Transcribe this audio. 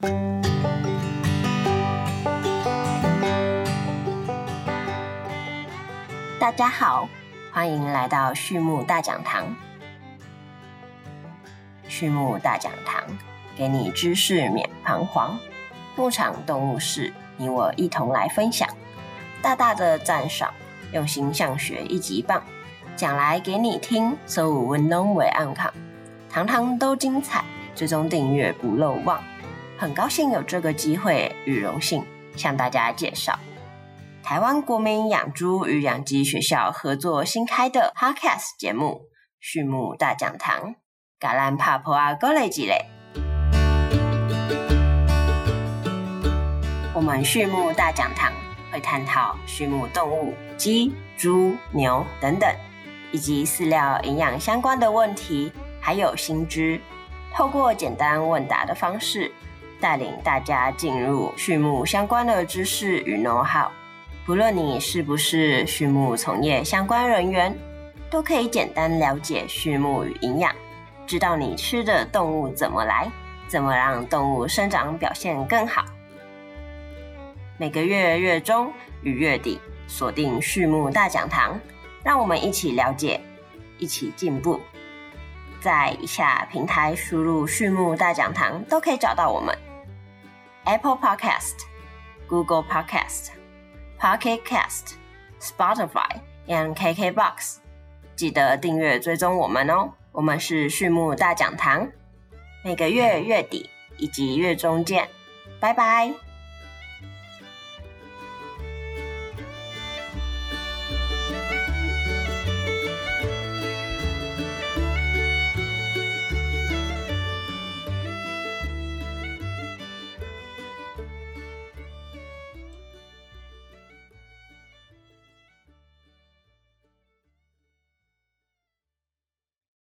大家好，欢迎来到畜牧大讲堂。畜牧大讲堂，给你知识免彷徨。牧场动物事，你我一同来分享。大大的赞赏，用心向学一级棒，讲来给你听。所有文东为安康，堂堂都精彩。最终订阅不漏忘。很高兴有这个机会与荣幸向大家介绍台湾国民养猪与养鸡学校合作新开的 Podcast 节目《畜牧大讲堂》。橄榄帕婆啊，各类几类。我们畜牧大讲堂会探讨畜牧动物、鸡、猪、牛等等，以及饲料营养相关的问题，还有新知。透过简单问答的方式，带领大家进入畜牧相关的知识与 know how。不论你是不是畜牧从业相关人员，都可以简单了解畜牧与营养，知道你吃的动物怎么来，怎么让动物生长表现更好。每个月月中与月底锁定畜牧大讲堂，让我们一起了解，一起进步。在以下平台输入“畜牧大讲堂”都可以找到我们：Apple Podcast、Google Podcast、Pocket Cast、Spotify and KKBox。记得订阅追踪我们哦！我们是畜牧大讲堂，每个月月底以及月中见，拜拜。